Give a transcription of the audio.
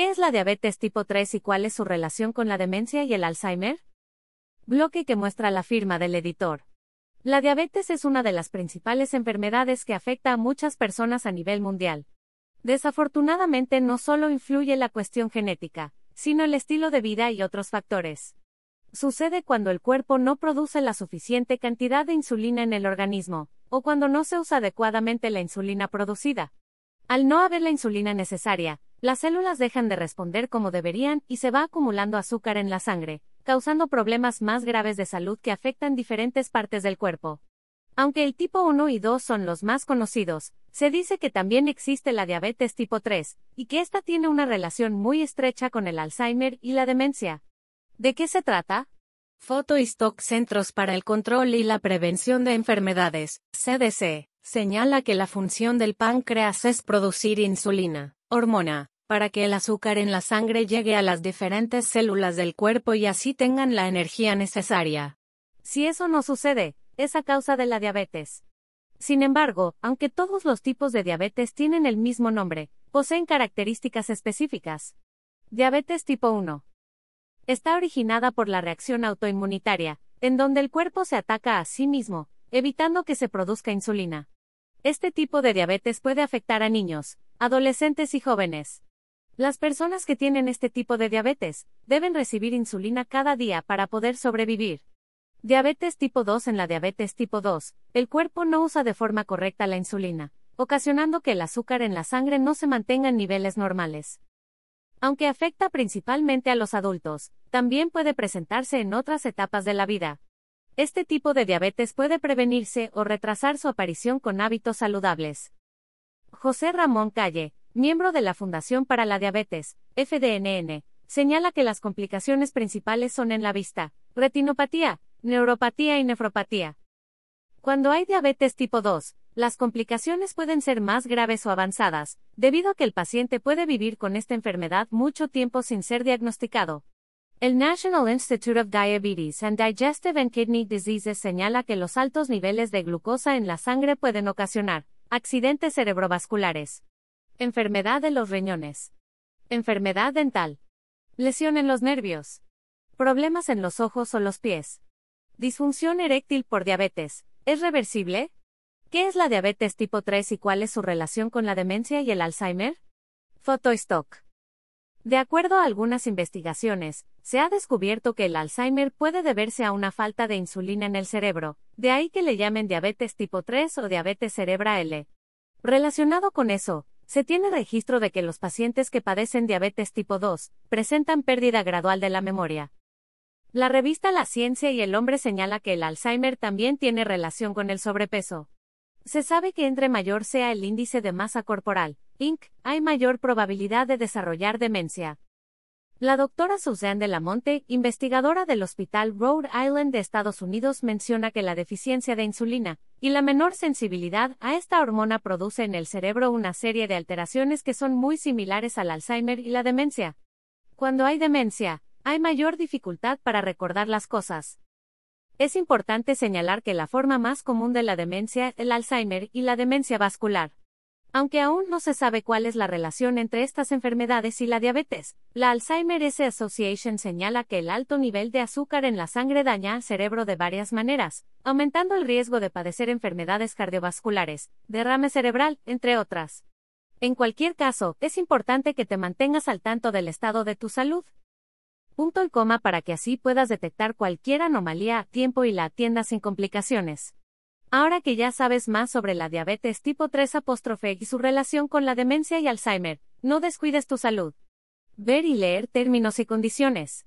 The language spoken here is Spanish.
¿Qué es la diabetes tipo 3 y cuál es su relación con la demencia y el Alzheimer? Bloque que muestra la firma del editor. La diabetes es una de las principales enfermedades que afecta a muchas personas a nivel mundial. Desafortunadamente no solo influye la cuestión genética, sino el estilo de vida y otros factores. Sucede cuando el cuerpo no produce la suficiente cantidad de insulina en el organismo, o cuando no se usa adecuadamente la insulina producida. Al no haber la insulina necesaria, las células dejan de responder como deberían y se va acumulando azúcar en la sangre, causando problemas más graves de salud que afectan diferentes partes del cuerpo. Aunque el tipo 1 y 2 son los más conocidos, se dice que también existe la diabetes tipo 3, y que esta tiene una relación muy estrecha con el Alzheimer y la demencia. ¿De qué se trata? Foto Stock Centros para el Control y la Prevención de Enfermedades, CDC, señala que la función del páncreas es producir insulina, hormona, para que el azúcar en la sangre llegue a las diferentes células del cuerpo y así tengan la energía necesaria. Si eso no sucede, es a causa de la diabetes. Sin embargo, aunque todos los tipos de diabetes tienen el mismo nombre, poseen características específicas. Diabetes tipo 1. Está originada por la reacción autoinmunitaria, en donde el cuerpo se ataca a sí mismo, evitando que se produzca insulina. Este tipo de diabetes puede afectar a niños, adolescentes y jóvenes. Las personas que tienen este tipo de diabetes deben recibir insulina cada día para poder sobrevivir. Diabetes tipo 2 En la diabetes tipo 2, el cuerpo no usa de forma correcta la insulina, ocasionando que el azúcar en la sangre no se mantenga en niveles normales. Aunque afecta principalmente a los adultos, también puede presentarse en otras etapas de la vida. Este tipo de diabetes puede prevenirse o retrasar su aparición con hábitos saludables. José Ramón Calle, miembro de la Fundación para la Diabetes, FDNN, señala que las complicaciones principales son en la vista, retinopatía, neuropatía y nefropatía. Cuando hay diabetes tipo 2, las complicaciones pueden ser más graves o avanzadas, debido a que el paciente puede vivir con esta enfermedad mucho tiempo sin ser diagnosticado. El National Institute of Diabetes and Digestive and Kidney Diseases señala que los altos niveles de glucosa en la sangre pueden ocasionar accidentes cerebrovasculares, enfermedad de los riñones, enfermedad dental, lesión en los nervios, problemas en los ojos o los pies, disfunción eréctil por diabetes. ¿Es reversible? ¿Qué es la diabetes tipo 3 y cuál es su relación con la demencia y el Alzheimer? Fotostock. De acuerdo a algunas investigaciones, se ha descubierto que el Alzheimer puede deberse a una falta de insulina en el cerebro, de ahí que le llamen diabetes tipo 3 o diabetes cerebra L. Relacionado con eso, se tiene registro de que los pacientes que padecen diabetes tipo 2 presentan pérdida gradual de la memoria. La revista La Ciencia y el Hombre señala que el Alzheimer también tiene relación con el sobrepeso. Se sabe que entre mayor sea el índice de masa corporal, INC, hay mayor probabilidad de desarrollar demencia. La doctora Suzanne de la Monte, investigadora del Hospital Rhode Island de Estados Unidos, menciona que la deficiencia de insulina y la menor sensibilidad a esta hormona produce en el cerebro una serie de alteraciones que son muy similares al Alzheimer y la demencia. Cuando hay demencia, hay mayor dificultad para recordar las cosas. Es importante señalar que la forma más común de la demencia el Alzheimer y la demencia vascular. Aunque aún no se sabe cuál es la relación entre estas enfermedades y la diabetes, la Alzheimer S Association señala que el alto nivel de azúcar en la sangre daña al cerebro de varias maneras, aumentando el riesgo de padecer enfermedades cardiovasculares, derrame cerebral, entre otras. En cualquier caso, es importante que te mantengas al tanto del estado de tu salud, punto y coma para que así puedas detectar cualquier anomalía a tiempo y la atiendas sin complicaciones. Ahora que ya sabes más sobre la diabetes tipo 3 apóstrofe y su relación con la demencia y Alzheimer, no descuides tu salud. Ver y leer términos y condiciones.